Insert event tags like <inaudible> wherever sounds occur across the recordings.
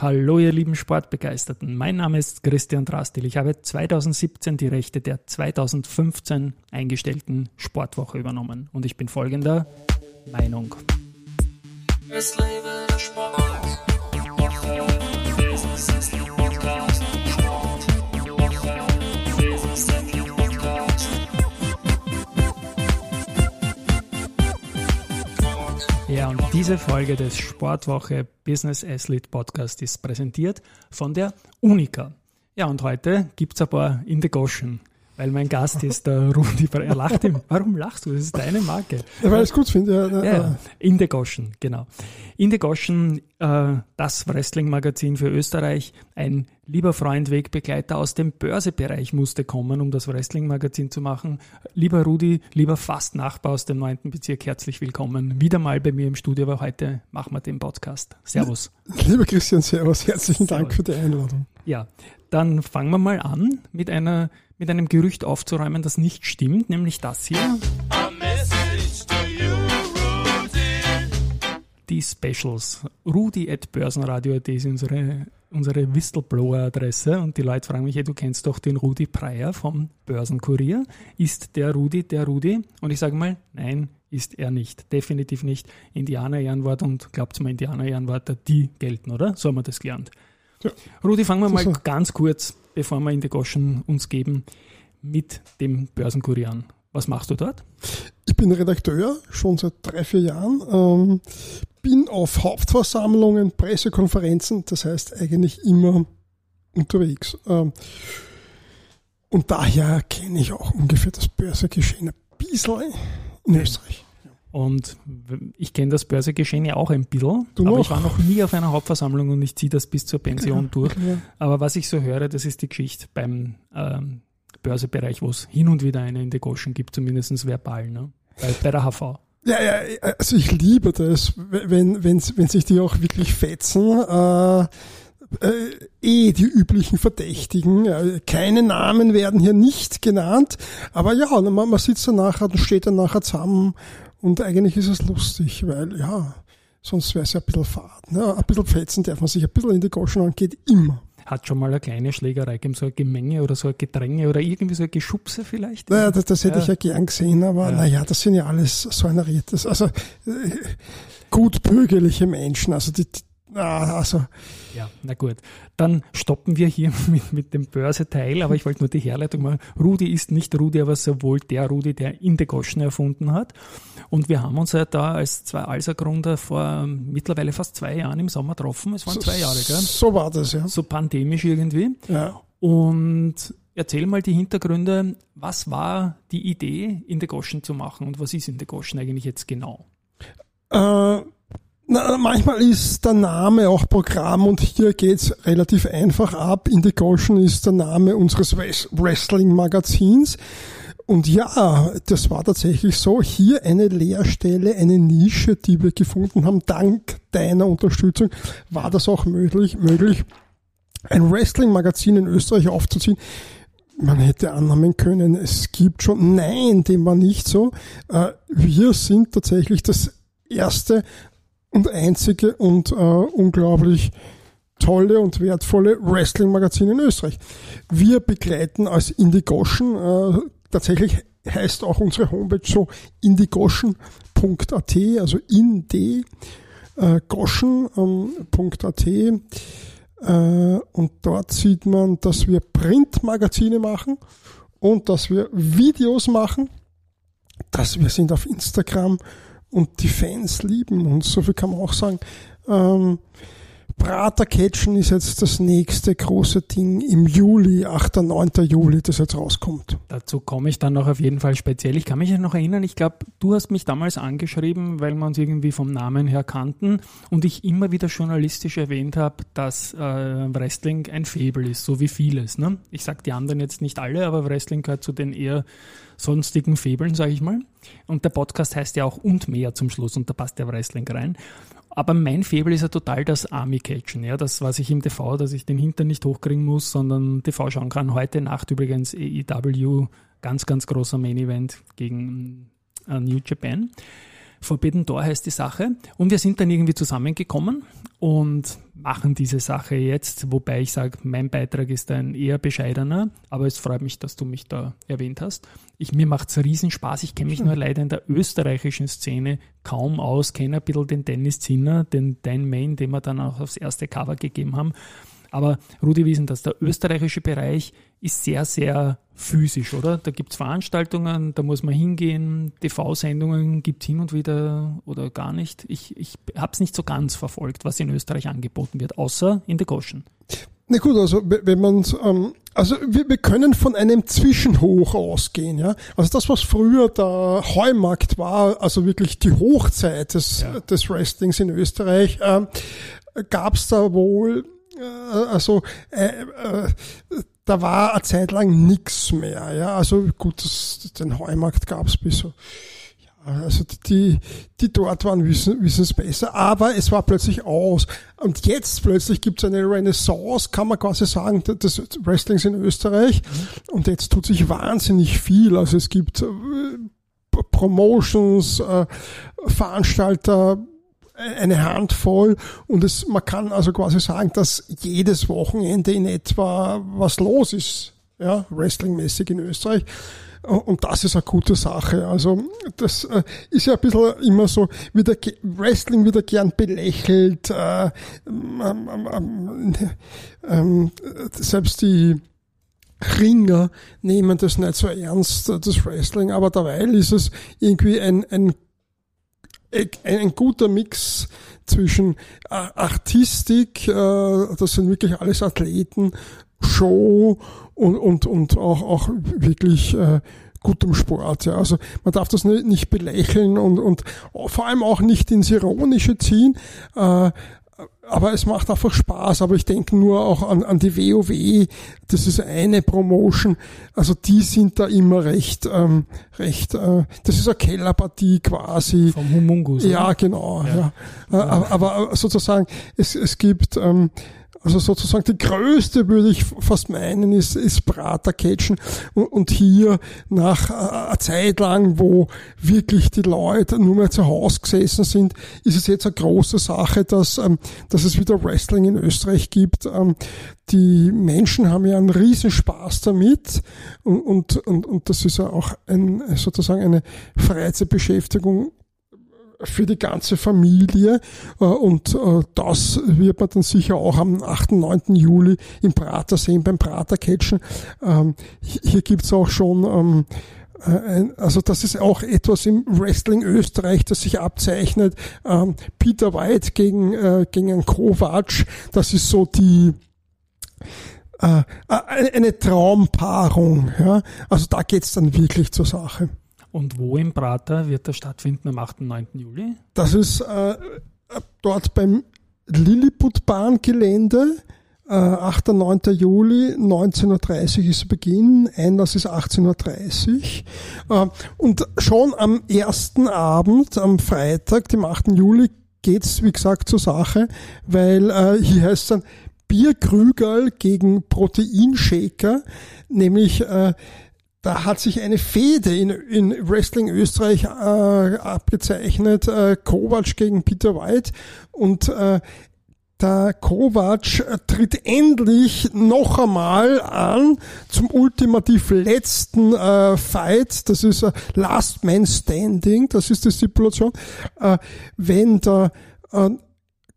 Hallo ihr lieben Sportbegeisterten, mein Name ist Christian Drastil. Ich habe 2017 die Rechte der 2015 eingestellten Sportwoche übernommen und ich bin folgender Meinung. Es lebe der Sport. Ja, und diese Folge des Sportwoche Business Athlete Podcast ist präsentiert von der Unica. Ja, und heute gibt es ein paar in the Goschen weil mein Gast ist der <laughs> Rudi. Er lacht ihm. Warum lachst du? Das ist deine Marke. Ja, weil ich es gut finde. Ja, ja, ja. In the Goschen, genau. In the Goschen, äh, das Wrestling-Magazin für Österreich. Ein lieber Freund, Wegbegleiter aus dem Börsebereich musste kommen, um das Wrestling-Magazin zu machen. Lieber Rudi, lieber fast Nachbar aus dem 9. Bezirk, herzlich willkommen. Wieder mal bei mir im Studio, aber heute machen wir den Podcast. Servus. <laughs> Lieber Christian, Servus. Herzlichen servus. Dank für die Einladung. Ja, dann fangen wir mal an mit einer mit einem Gerücht aufzuräumen, das nicht stimmt, nämlich das hier. Die Specials. Rudi at Börsenradio.at ist unsere, unsere Whistleblower-Adresse und die Leute fragen mich, hey, du kennst doch den Rudi Preyer vom Börsenkurier. Ist der Rudi der Rudi? Und ich sage mal, nein, ist er nicht. Definitiv nicht. Indianer-Ehrenwort und glaubt mal, Indianer-Ehrenwörter, die gelten, oder? So haben wir das gelernt. Ja. Rudi, fangen wir mal so. ganz kurz bevor wir in die Goschen uns geben, mit dem Börsenkurier an. Was machst du dort? Ich bin Redakteur, schon seit drei, vier Jahren. Ähm, bin auf Hauptversammlungen, Pressekonferenzen, das heißt eigentlich immer unterwegs. Ähm, und daher kenne ich auch ungefähr das Börsegeschehen ein bisschen in Österreich. Und ich kenne das Börsegeschehen ja auch ein bisschen, du aber noch? ich war noch nie auf einer Hauptversammlung und ich ziehe das bis zur Pension okay, durch. Okay. Aber was ich so höre, das ist die Geschichte beim ähm, Börsebereich, wo es hin und wieder eine in der Goschen gibt, zumindest verbal, ne? bei, bei der HV. Ja, ja, also ich liebe das, wenn, wenn, wenn sich die auch wirklich fetzen. Äh, äh, eh die üblichen Verdächtigen. Keine Namen werden hier nicht genannt, aber ja, man, man sitzt dann nachher und steht dann nachher zusammen und eigentlich ist es lustig, weil ja, sonst wäre es ja ein bisschen fad. Ne? Ein bisschen fetzen darf man sich, ein bisschen in die Goschen angeht, immer. Hat schon mal eine kleine Schlägerei gegeben, so ein Gemenge oder so ein Gedränge oder irgendwie so ein Geschubse vielleicht? Naja, das, das hätte ja. ich ja gern gesehen, aber ja. naja, das sind ja alles so ein Rietes, also äh, gut bürgerliche Menschen, also die, also. Ja, na gut. Dann stoppen wir hier <laughs> mit, mit dem Börseteil, aber ich wollte nur die Herleitung machen. Rudi ist nicht Rudi, aber sowohl der Rudi, der Indegoschen erfunden hat. Und wir haben uns ja da als zwei Alsergründer vor mittlerweile fast zwei Jahren im Sommer getroffen. Es waren so, zwei Jahre, gell? So war das, ja. So pandemisch irgendwie. Ja. Und erzähl mal die Hintergründe. Was war die Idee, Indegoschen zu machen und was ist Indegoschen eigentlich jetzt genau? Äh na, manchmal ist der Name auch Programm und hier geht's relativ einfach ab. In the Goshen ist der Name unseres Wrestling-Magazins. Und ja, das war tatsächlich so. Hier eine Leerstelle, eine Nische, die wir gefunden haben. Dank deiner Unterstützung war das auch möglich, möglich ein Wrestling-Magazin in Österreich aufzuziehen. Man hätte annehmen können, es gibt schon. Nein, dem war nicht so. Äh, wir sind tatsächlich das erste und einzige und äh, unglaublich tolle und wertvolle Wrestling-Magazin in Österreich. Wir begleiten als Indigoschen, äh, tatsächlich heißt auch unsere Homepage so indigoschen.at, also in d äh, goschen.at ähm, äh, und dort sieht man, dass wir Printmagazine machen und dass wir Videos machen, dass wir sind auf Instagram und die Fans lieben uns. So viel kann man auch sagen. Ähm, Prater Catchen ist jetzt das nächste große Ding im Juli, 8. 9. Juli, das jetzt rauskommt. Dazu komme ich dann noch auf jeden Fall speziell. Ich kann mich noch erinnern, ich glaube, du hast mich damals angeschrieben, weil wir uns irgendwie vom Namen her kannten und ich immer wieder journalistisch erwähnt habe, dass äh, Wrestling ein Faible ist, so wie vieles. Ne? Ich sage die anderen jetzt nicht alle, aber Wrestling gehört zu den eher sonstigen Febeln, sage ich mal. Und der Podcast heißt ja auch und mehr zum Schluss und da passt der Wrestling rein. Aber mein Febel ist ja total das Army-Catchen, ja, das, was ich im TV, dass ich den Hintern nicht hochkriegen muss, sondern TV schauen kann. Heute Nacht übrigens AEW, ganz, ganz großer Main-Event gegen äh, New Japan. Forbidden Door heißt die Sache. Und wir sind dann irgendwie zusammengekommen und machen diese Sache jetzt, wobei ich sage, mein Beitrag ist ein eher bescheidener, aber es freut mich, dass du mich da erwähnt hast. Ich, mir macht es riesen Spaß. Ich kenne mich nur leider in der österreichischen Szene kaum aus, kenne ein bisschen den Dennis Zinner, den Dan Main, den wir dann auch aufs erste Cover gegeben haben. Aber Rudi wissen, dass der österreichische Bereich ist sehr, sehr physisch, oder? Da gibt es Veranstaltungen, da muss man hingehen, TV-Sendungen gibt es hin und wieder oder gar nicht. Ich, ich habe es nicht so ganz verfolgt, was in Österreich angeboten wird, außer in der Goschen. Na gut, also wenn man ähm, also wir, wir können von einem Zwischenhoch ausgehen, ja. Also das, was früher der Heumarkt war, also wirklich die Hochzeit des, ja. des Wrestlings in Österreich, äh, gab es da wohl also äh, äh, da war eine Zeit lang nichts mehr. Ja, also gut, das, den Heumarkt gab es bis so. Ja, also die, die dort waren, wissen, wissen es besser. Aber es war plötzlich aus. Und jetzt plötzlich gibt es eine Renaissance, kann man quasi sagen, des Wrestlings in Österreich. Mhm. Und jetzt tut sich wahnsinnig viel. Also es gibt äh, Promotions, äh, Veranstalter, eine Handvoll und es, man kann also quasi sagen, dass jedes Wochenende in etwa was los ist, ja, wrestlingmäßig in Österreich. Und das ist eine gute Sache. Also das äh, ist ja ein bisschen immer so, wieder Wrestling wieder gern belächelt. Äh, ähm, ähm, ähm, selbst die Ringer nehmen das nicht so ernst, das Wrestling, aber derweil ist es irgendwie ein, ein ein guter Mix zwischen äh, Artistik, äh, das sind wirklich alles Athleten, Show und, und, und auch, auch wirklich äh, gutem Sport. Ja. Also man darf das nicht belächeln und, und vor allem auch nicht ins Ironische ziehen. Aber es macht einfach Spaß. Aber ich denke nur auch an, an die WoW. Das ist eine Promotion. Also die sind da immer recht, ähm, recht. Äh, das ist eine Kellerpartie quasi. Vom Humungus. Ja, genau. Ja. ja. Aber, aber sozusagen es, es gibt ähm, also sozusagen die größte, würde ich fast meinen, ist, ist Pratercatchen. Und, und hier nach äh, einer Zeit lang, wo wirklich die Leute nur mehr zu Hause gesessen sind, ist es jetzt eine große Sache, dass, ähm, dass es wieder Wrestling in Österreich gibt. Ähm, die Menschen haben ja einen Riesenspaß damit und, und, und, und das ist ja auch ein, sozusagen eine Freizeitbeschäftigung für die ganze Familie äh, und äh, das wird man dann sicher auch am 8. 9. Juli im Prater sehen, beim Prater Catchen. Ähm, hier gibt's auch schon ähm, äh, also das ist auch etwas im Wrestling Österreich, das sich abzeichnet. Ähm, Peter White gegen, gegen einen Kovac, das ist so die eine Traumpaarung. Ja? Also da geht's dann wirklich zur Sache. Und wo im Prater wird das stattfinden am 8. und 9. Juli? Das ist äh, dort beim Lilliput-Bahngelände. Äh, 8. und 9. Juli, 19.30 Uhr ist Beginn, Einlass ist 18.30 Uhr. Äh, und schon am ersten Abend, am Freitag, dem 8. Juli, geht's wie gesagt zur Sache, weil äh, hier heißt es dann Bierkrügerl gegen Proteinshaker, nämlich äh, da hat sich eine Fehde in, in Wrestling Österreich äh, abgezeichnet, äh, Kovac gegen Peter White und äh, der Kovac tritt endlich noch einmal an zum ultimativ letzten äh, Fight. Das ist äh, Last Man Standing, das ist die Stipulation. Äh, wenn der äh,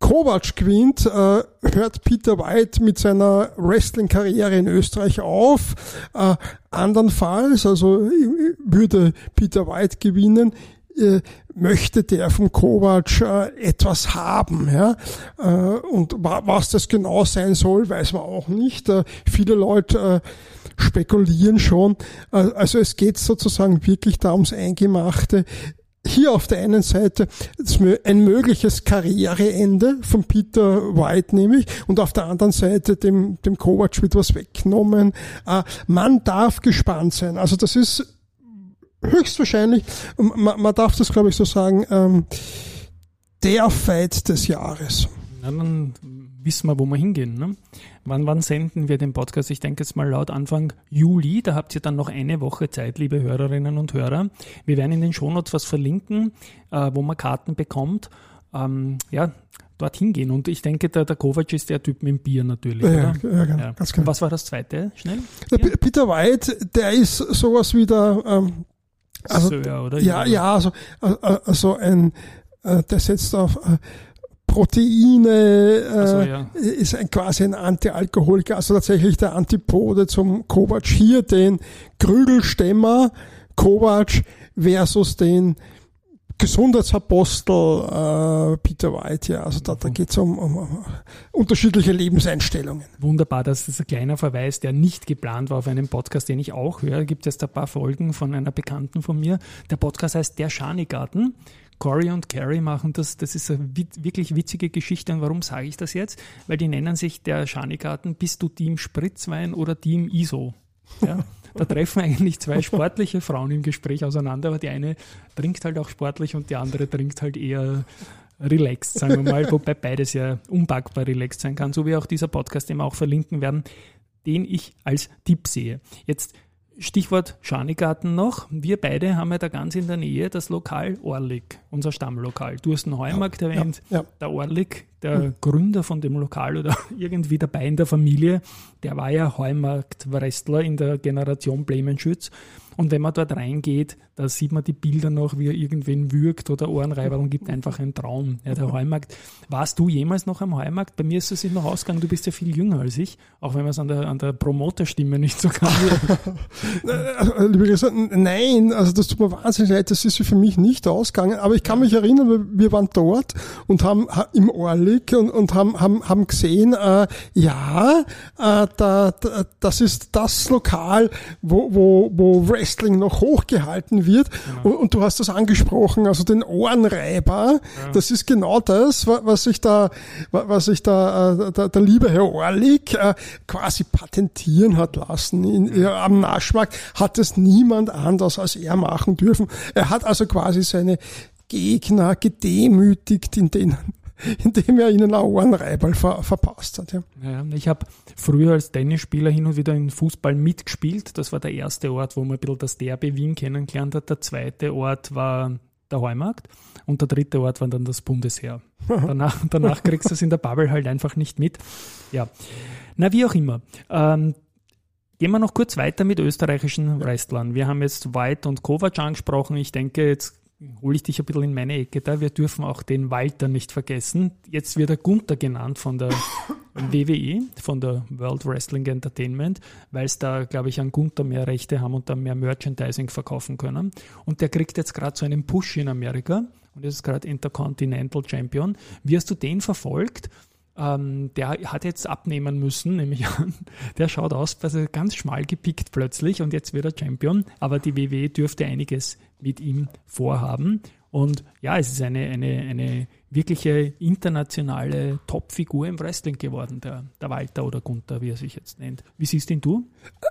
Kovac gewinnt, äh, hört Peter White mit seiner Wrestling-Karriere in Österreich auf. Äh, andernfalls, also würde Peter White gewinnen, äh, möchte der vom Kovac äh, etwas haben. Ja? Äh, und was das genau sein soll, weiß man auch nicht. Äh, viele Leute äh, spekulieren schon. Äh, also es geht sozusagen wirklich da ums Eingemachte hier auf der einen Seite ein mögliches Karriereende von Peter White nämlich und auf der anderen Seite dem, dem Kovac wird was weggenommen. Äh, man darf gespannt sein. Also das ist höchstwahrscheinlich, man, man darf das glaube ich so sagen, ähm, der Fight des Jahres. Ja, dann wissen wir, wo wir hingehen. Ne? Wann, wann senden wir den Podcast? Ich denke jetzt mal laut Anfang Juli. Da habt ihr dann noch eine Woche Zeit, liebe Hörerinnen und Hörer. Wir werden in den Shownotes was verlinken, äh, wo man Karten bekommt. Ähm, ja, dorthin gehen. Und ich denke, der, der Kovac ist der Typ mit dem Bier natürlich. Ja, oder? ja, ja, ganz genau. Was war das zweite? Schnell? Der Peter White, der ist sowas wie der ähm, also, Sir, oder? Ja, ja, also, also ein, äh, der setzt auf äh, Proteine, äh, so, ja. ist ein, quasi ein Antialkoholiker, also tatsächlich der Antipode zum Kovac. Hier den Krügelstämmer Kovac versus den Gesundheitsapostel äh, Peter White, ja. Also da, da geht es um, um, um, unterschiedliche Lebenseinstellungen. Wunderbar, das ist ein kleiner Verweis, der nicht geplant war auf einen Podcast, den ich auch höre. Gibt es ein paar Folgen von einer Bekannten von mir. Der Podcast heißt Der Schanigarten. Corey und Carrie machen das, das ist eine wirklich witzige Geschichte. Und warum sage ich das jetzt? Weil die nennen sich der Schanigarten, bist du Team Spritzwein oder Team ISO? Ja. <laughs> Da treffen eigentlich zwei sportliche Frauen im Gespräch auseinander, aber die eine trinkt halt auch sportlich und die andere trinkt halt eher relaxed, sagen wir mal, wobei beides ja unpackbar relaxed sein kann, so wie auch dieser Podcast, den wir auch verlinken werden, den ich als Tipp sehe. Jetzt Stichwort Schanigarten noch. Wir beide haben ja da ganz in der Nähe das Lokal Orlik, unser Stammlokal. Du hast den Heumarkt ja, erwähnt. Ja, ja. Der Orlik, der mhm. Gründer von dem Lokal oder <laughs> irgendwie dabei in der Familie, der war ja Heumarkt-Wrestler in der Generation Blumenschütz. Und wenn man dort reingeht, da sieht man die Bilder noch, wie er irgendwen würgt oder Ohrenreiber und gibt einfach einen Traum. Ja, der Heumarkt. Warst du jemals noch am Heumarkt? Bei mir ist es sich noch ausgegangen, du bist ja viel jünger als ich, auch wenn man es an der, an der Promoterstimme nicht so kann. <laughs> Äh, liebe Grüße, nein, also das tut mir wahnsinnig leid, das ist für mich nicht ausgegangen, aber ich kann mich erinnern, wir waren dort und haben im Orlik und, und haben, haben, haben gesehen, äh, ja, äh, da, da, das ist das Lokal, wo, wo, wo Wrestling noch hochgehalten wird. Genau. Und, und, du hast das angesprochen, also den Ohrenreiber. Ja. Das ist genau das, was sich da, was sich da äh, der, der liebe Herr Orlik äh, quasi patentieren hat lassen. In, ja. Am Naschmarkt hat es niemand anders als er machen dürfen. Er hat also quasi seine Gegner gedemütigt, in denen indem er ihnen einen Ohrenreiberl ver verpasst hat. Ja. Ja, ich habe früher als Tennisspieler hin und wieder in Fußball mitgespielt. Das war der erste Ort, wo man ein bisschen das Derby Wien kennengelernt hat. Der zweite Ort war der Heumarkt und der dritte Ort war dann das Bundesheer. danach, danach kriegst du es in der Bubble halt einfach nicht mit. Ja. Na, wie auch immer. Ähm, Gehen wir noch kurz weiter mit österreichischen Wrestlern. Wir haben jetzt White und Kovac angesprochen. Ich denke, jetzt hole ich dich ein bisschen in meine Ecke da. Wir dürfen auch den Walter nicht vergessen. Jetzt wird er Gunther genannt von der <laughs> WWE, von der World Wrestling Entertainment, weil es da, glaube ich, an Gunther mehr Rechte haben und dann mehr Merchandising verkaufen können. Und der kriegt jetzt gerade so einen Push in Amerika und ist gerade Intercontinental Champion. Wie hast du den verfolgt? Ähm, der hat jetzt abnehmen müssen, nehme ich an. Der schaut aus, also ganz schmal gepickt plötzlich und jetzt wird er Champion. Aber die WWE dürfte einiges mit ihm vorhaben. Und ja, es ist eine, eine, eine wirkliche internationale Topfigur im Wrestling geworden, der, der Walter oder Gunther, wie er sich jetzt nennt. Wie siehst ihn du?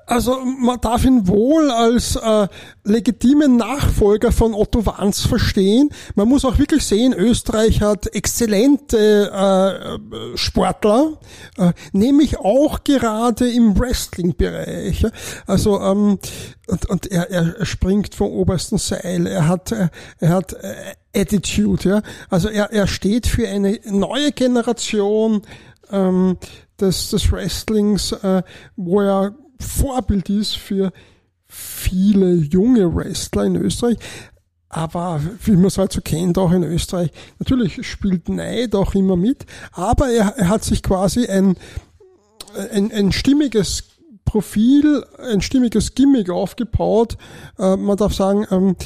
Also man darf ihn wohl als äh, legitimen Nachfolger von Otto Wanz verstehen. Man muss auch wirklich sehen, Österreich hat exzellente äh, Sportler, äh, nämlich auch gerade im Wrestling-Bereich. Also ähm, und, und er, er springt vom obersten Seil. Er hat, er hat äh, Attitude, ja. Also er, er steht für eine neue Generation ähm, des, des Wrestlings, äh, wo er Vorbild ist für viele junge Wrestler in Österreich. Aber wie man es halt so kennt, auch in Österreich, natürlich spielt Neid auch immer mit, aber er, er hat sich quasi ein, ein, ein stimmiges Profil, ein stimmiges Gimmick aufgebaut. Äh, man darf sagen, ähm,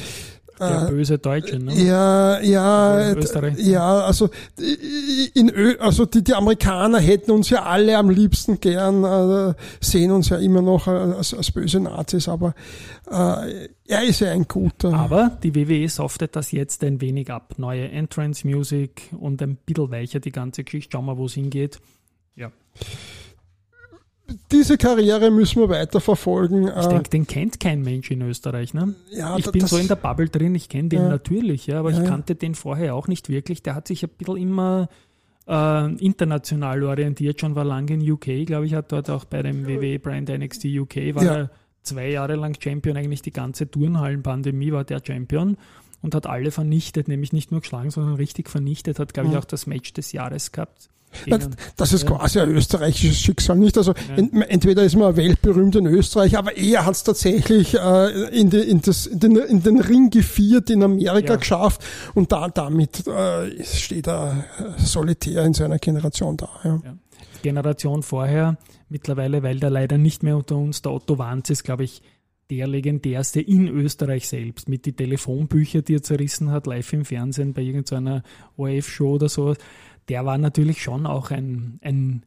der äh, böse Deutsche, ne? Ja, ja, ja, also in Ö also die, die Amerikaner hätten uns ja alle am liebsten gern, äh, sehen uns ja immer noch als, als böse Nazis, aber äh, er ist ja ein guter. Aber die WWE softet das jetzt ein wenig ab. Neue Entrance Music und ein bisschen weicher die ganze Geschichte. Schauen wir, wo es hingeht. Ja diese Karriere müssen wir weiter verfolgen. Ich denke, den kennt kein Mensch in Österreich. Ne? Ja, ich bin so in der Bubble drin, ich kenne den ja, natürlich, ja, aber ja, ich kannte den vorher auch nicht wirklich. Der hat sich ein bisschen immer äh, international orientiert, schon war lange in UK, glaube ich, hat dort auch bei dem WWE Brand NXT UK, war er zwei Jahre lang Champion, eigentlich die ganze Turnhallenpandemie war der Champion und hat alle vernichtet, nämlich nicht nur geschlagen, sondern richtig vernichtet, hat, glaube ich, auch das Match des Jahres gehabt. Das, das ist quasi ein österreichisches Schicksal, nicht? Also ja. entweder ist man weltberühmt in Österreich, aber er hat es tatsächlich äh, in, die, in, das, in, den, in, den, Ring geviert in Amerika ja. geschafft und da damit äh, steht er solitär in seiner Generation da. Ja. Generation vorher, mittlerweile, weil der leider nicht mehr unter uns, der Otto Wanz ist, glaube ich, der legendärste in Österreich selbst, mit die Telefonbücher, die er zerrissen hat, live im Fernsehen bei irgendeiner ORF-Show oder so der war natürlich schon auch ein, ein,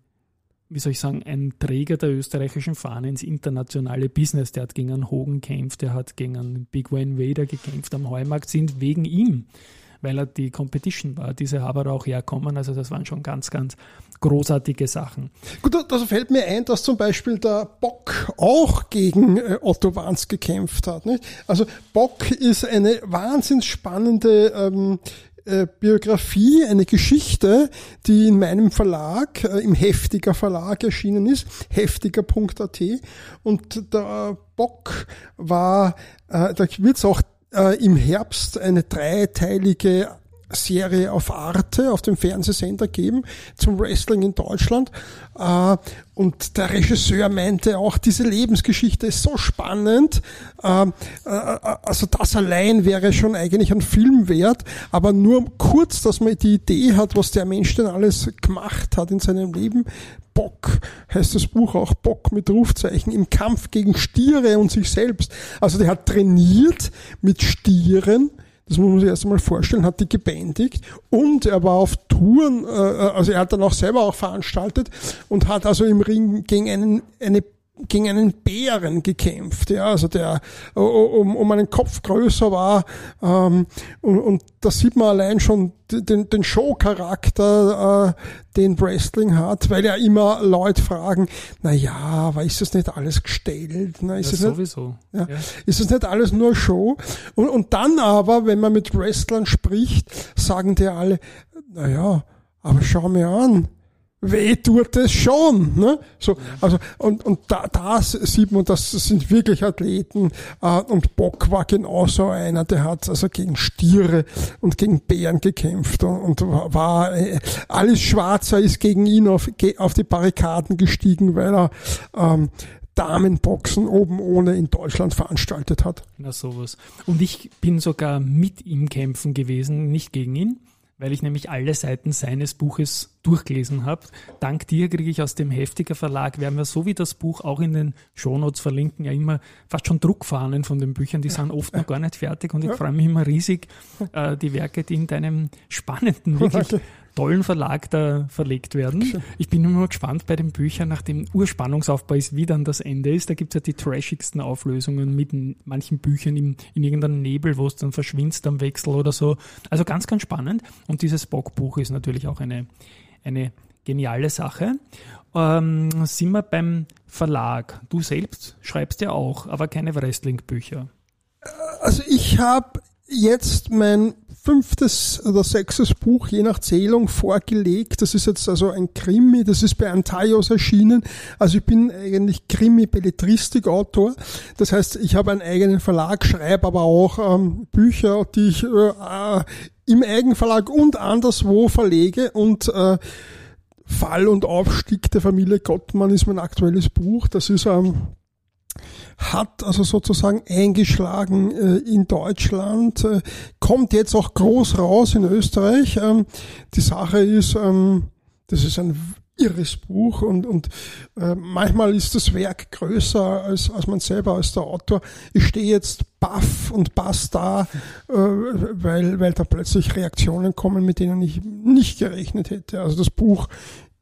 wie soll ich sagen, ein Träger der österreichischen Fahne ins internationale Business. Der hat gegen einen Hogan gekämpft, der hat gegen einen Big Wayne Vader gekämpft am Heumarkt, sind wegen ihm, weil er die Competition war, diese haben auch herkommen. Also das waren schon ganz, ganz großartige Sachen. Gut, da fällt mir ein, dass zum Beispiel der Bock auch gegen äh, Otto Wanz gekämpft hat. Nicht? Also Bock ist eine wahnsinnig spannende ähm, äh, Biografie, eine Geschichte, die in meinem Verlag, äh, im Heftiger Verlag erschienen ist, heftiger.at. Und der Bock war, da wird es auch äh, im Herbst eine dreiteilige Serie auf Arte, auf dem Fernsehsender geben zum Wrestling in Deutschland. Äh, und der Regisseur meinte auch, diese Lebensgeschichte ist so spannend. Äh, äh, also das allein wäre schon eigentlich ein Film wert, aber nur kurz, dass man die Idee hat, was der Mensch denn alles gemacht hat in seinem Leben. Bock heißt das Buch auch Bock mit Rufzeichen im Kampf gegen Stiere und sich selbst. Also der hat trainiert mit Stieren das muss man sich erst einmal vorstellen, hat die gebändigt und er war auf Touren, äh, also er hat dann auch selber auch veranstaltet und hat also im Ring gegen einen, eine gegen einen Bären gekämpft, ja, also der um, um einen Kopf größer war ähm, und, und da sieht man allein schon den, den Show-Charakter, äh, den Wrestling hat, weil ja immer Leute fragen, na ja, aber ist das nicht alles gestellt? Na, ist ja, sowieso. Nicht, ja, ja. Ist das nicht alles nur Show? Und, und dann aber, wenn man mit Wrestlern spricht, sagen die alle, na ja, aber schau mir an, weh tut es schon. Ne? So, also, und, und da, da sieht man, das sind wirklich Athleten. Äh, und Bock war genauso einer, der hat also gegen Stiere und gegen Bären gekämpft und, und war äh, alles Schwarzer ist gegen ihn auf, auf die Barrikaden gestiegen, weil er ähm, Damenboxen oben ohne in Deutschland veranstaltet hat. Na sowas. Und ich bin sogar mit ihm kämpfen gewesen, nicht gegen ihn weil ich nämlich alle Seiten seines Buches durchgelesen habe. Dank dir kriege ich aus dem Heftiger Verlag, werden wir so wie das Buch auch in den Shownotes verlinken, ja immer fast schon Druckfahnen von den Büchern, die sind oft noch gar nicht fertig und ich freue mich immer riesig, äh, die Werke, die in deinem spannenden, wirklich <laughs> tollen Verlag da verlegt werden. Ich bin immer gespannt bei den Büchern, nach dem Urspannungsaufbau ist, wie dann das Ende ist. Da gibt es ja die trashigsten Auflösungen mit manchen Büchern in, in irgendeinem Nebel, wo es dann verschwindet am Wechsel oder so. Also ganz, ganz spannend. Und dieses Bockbuch ist natürlich auch eine, eine geniale Sache. Ähm, sind wir beim Verlag. Du selbst schreibst ja auch, aber keine Wrestling-Bücher. Also ich habe jetzt mein fünftes oder sechstes Buch, je nach Zählung, vorgelegt. Das ist jetzt also ein Krimi, das ist bei Antaios erschienen. Also ich bin eigentlich Krimi-Belletristik-Autor. Das heißt, ich habe einen eigenen Verlag, schreibe aber auch ähm, Bücher, die ich äh, im Eigenverlag und anderswo verlege und äh, Fall und Aufstieg der Familie Gottmann ist mein aktuelles Buch. Das ist ähm, hat also sozusagen eingeschlagen äh, in Deutschland, äh, kommt jetzt auch groß raus in Österreich. Ähm, die Sache ist, ähm, das ist ein irres Buch und, und äh, manchmal ist das Werk größer als, als man selber als der Autor. Ich stehe jetzt baff und bass da, äh, weil, weil da plötzlich Reaktionen kommen, mit denen ich nicht gerechnet hätte. Also das Buch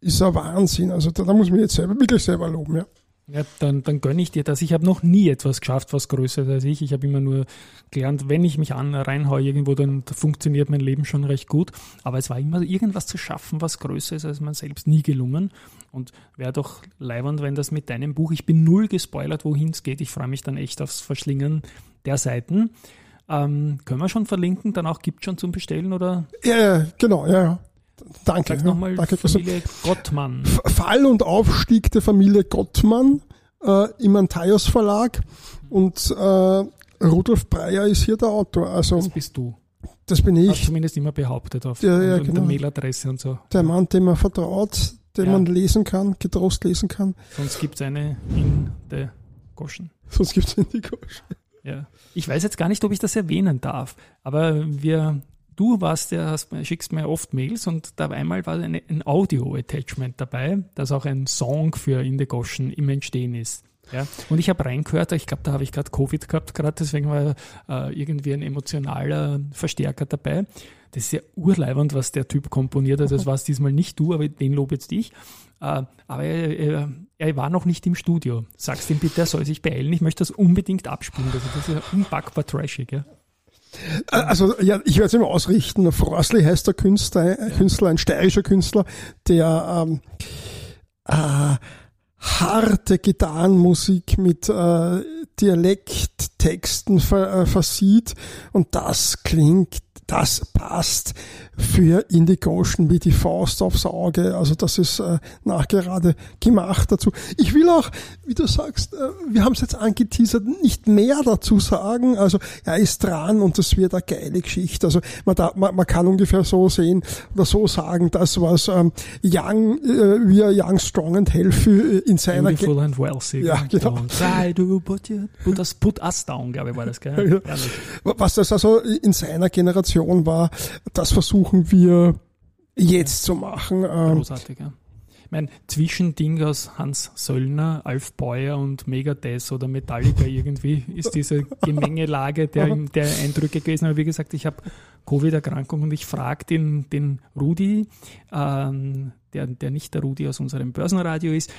ist ein Wahnsinn. Also da, da muss man jetzt selber, wirklich selber loben, ja. Ja, dann, dann gönne ich dir das. Ich habe noch nie etwas geschafft, was größer ist als ich. Ich habe immer nur gelernt, wenn ich mich an reinhaue irgendwo, dann funktioniert mein Leben schon recht gut. Aber es war immer irgendwas zu schaffen, was größer ist als man selbst nie gelungen. Und wäre doch leibernd, wenn das mit deinem Buch, ich bin null gespoilert, wohin es geht. Ich freue mich dann echt aufs Verschlingen der Seiten. Ähm, können wir schon verlinken, dann auch gibt schon zum Bestellen oder? Ja, genau, ja, ja. Danke. Sag nochmal danke. Familie Gottmann. Fall und Aufstieg der Familie Gottmann äh, im Antaios Verlag und äh, Rudolf Breyer ist hier der Autor. Also Das bist du. das bin ich, zumindest immer behauptet auf Ja, ja, genau. der Mailadresse und so. der Mann, dem man vertraut, den Ja. man lesen kann, getrost lesen kann. Sonst gibt es eine in der Goschen. Sonst gibt's in die Gosch. Ja. Ich weiß jetzt gar nicht, ob ich das erwähnen darf, aber wir, du warst ja, hast, schickst mir oft Mails und da einmal war eine, ein Audio-Attachment dabei, das auch ein Song für In the Goschen im Entstehen ist. Ja, und ich habe reingehört, ich glaube, da habe ich gerade Covid gehabt, gerade deswegen war äh, irgendwie ein emotionaler Verstärker dabei. Das ist ja urleibend, was der Typ komponiert hat. Das war es diesmal nicht du, aber den lobe jetzt ich. Äh, aber er, war noch nicht im Studio. Sagst ihm bitte, er soll sich beeilen. Ich möchte das unbedingt abspielen. Das ist ja unpackbar trashig. Ja. Also ja, ich werde es immer ausrichten. Frosli heißt der Künstler, äh, Künstler, ein steirischer Künstler, der ähm, äh, harte Gitarrenmusik mit äh, Dialekttexten ver, äh, versieht und das klingt, das passt für Indigo Ocean wie die Faust aufs Auge. Also das ist äh, nachgerade gemacht dazu. Ich will auch, wie du sagst, äh, wir haben es jetzt angeteasert, nicht mehr dazu sagen. Also er ist dran und das wird eine geile Geschichte. Also man, da, man, man kann ungefähr so sehen oder so sagen, das was ähm, Young, äh, wie er Young, Strong and Healthy äh, in seiner Ge Beautiful and wealthy. Ja, genau. Und try to put, you, put, us, put us down, glaube ich, war das, gell? <laughs> Ja. Was das also in seiner Generation war, das versuchen wir jetzt zu machen. Ähm, Großartig, ja. Ich meine, Zwischending aus Hans Söllner, Alf Beuer und Megadeth oder Metallica irgendwie ist diese Gemengelage der, der Eindrücke gewesen. Aber wie gesagt, ich habe Covid-Erkrankung und ich frage den, den Rudi, ähm, der, der nicht der Rudi aus unserem Börsenradio ist,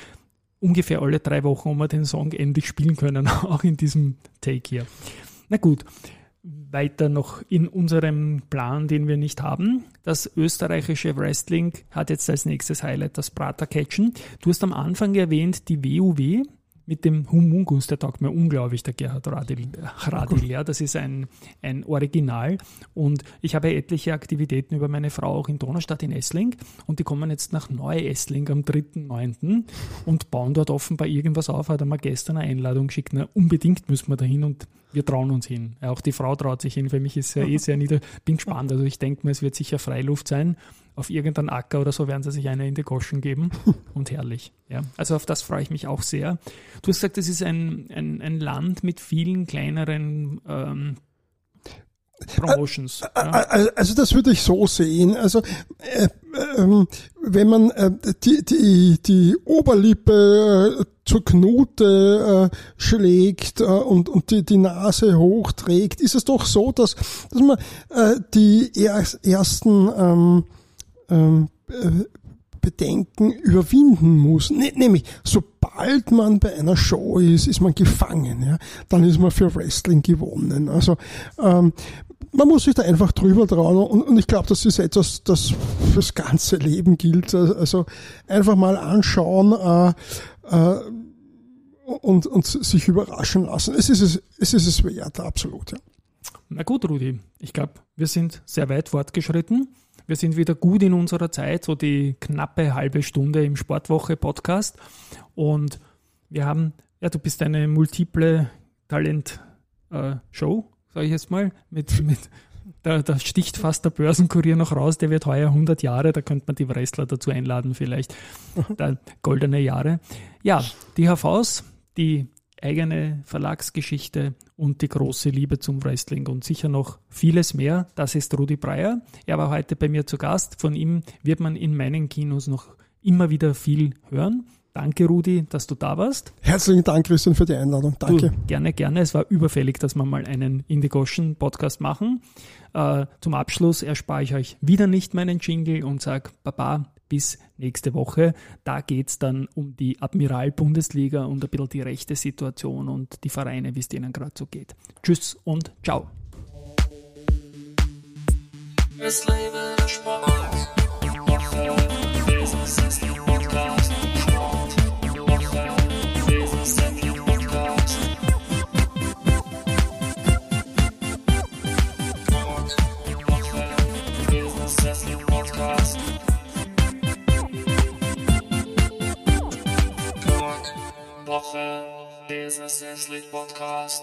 ungefähr alle drei Wochen, ob wir den Song endlich spielen können, <laughs> auch in diesem Take hier. Na gut, weiter noch in unserem Plan, den wir nicht haben. Das österreichische Wrestling hat jetzt als nächstes Highlight das Prater-Catchen. Du hast am Anfang erwähnt, die WUW mit dem Humungus, der taugt mir unglaublich, der Gerhard Radil. Radil ja, das ist ein, ein Original. Und ich habe etliche Aktivitäten über meine Frau auch in Donaustadt in Essling. Und die kommen jetzt nach Neu-Essling am 3.9. und bauen dort offenbar irgendwas auf. Hat er mir gestern eine Einladung geschickt. Na, unbedingt müssen wir dahin und wir trauen uns hin. Auch die Frau traut sich hin. Für mich ist ja eh sehr nieder. Bin gespannt. Also ich denke mir, es wird sicher Freiluft sein. Auf irgendeinen Acker oder so werden sie sich eine in die Goschen geben. <laughs> Und herrlich. Ja, also auf das freue ich mich auch sehr. Du hast gesagt, es ist ein, ein, ein Land mit vielen kleineren ähm, Promotions. ja. Al- Also das würde ich so sehen. Also äh, ähm, wenn man äh, die, die, die Oberlippe äh, zur Knute äh, schlägt äh, und, und die, die Nase hochträgt, ist es doch so, dass, dass man äh, die er, ersten ähm, äh, Bedenken überwinden muss. Ne, nämlich, sobald man bei einer Show ist, ist man gefangen. Ja? Dann ist man für Wrestling gewonnen. Also ähm, man muss sich da einfach drüber trauen und, und ich glaube, das ist etwas, das fürs ganze Leben gilt. Also einfach mal anschauen äh, äh, und, und sich überraschen lassen. Es ist es, es ist es wert, absolut. Ja. Na gut, Rudi, ich glaube, wir sind sehr weit fortgeschritten. Wir sind wieder gut in unserer Zeit, so die knappe halbe Stunde im Sportwoche-Podcast. Und wir haben, ja, du bist eine multiple Talent-Show, sage ich jetzt mal, mit, mit da, da sticht fast der Börsenkurier noch raus, der wird heuer 100 Jahre, da könnte man die Wrestler dazu einladen vielleicht, <laughs> da goldene Jahre. Ja, die HVs, die eigene Verlagsgeschichte und die große Liebe zum Wrestling und sicher noch vieles mehr. Das ist Rudi Breyer. Er war heute bei mir zu Gast. Von ihm wird man in meinen Kinos noch immer wieder viel hören. Danke, Rudi, dass du da warst. Herzlichen Dank, Christian, für die Einladung. Danke. Du, gerne, gerne. Es war überfällig, dass wir mal einen Indigoschen Podcast machen. Äh, zum Abschluss erspare ich euch wieder nicht meinen Jingle und sage Baba, bis nächste Woche. Da geht's dann um die Admiral-Bundesliga und ein bisschen die rechte Situation und die Vereine, wie es denen gerade so geht. Tschüss und ciao. Es lebe der Sport. This is a Essentially Podcast.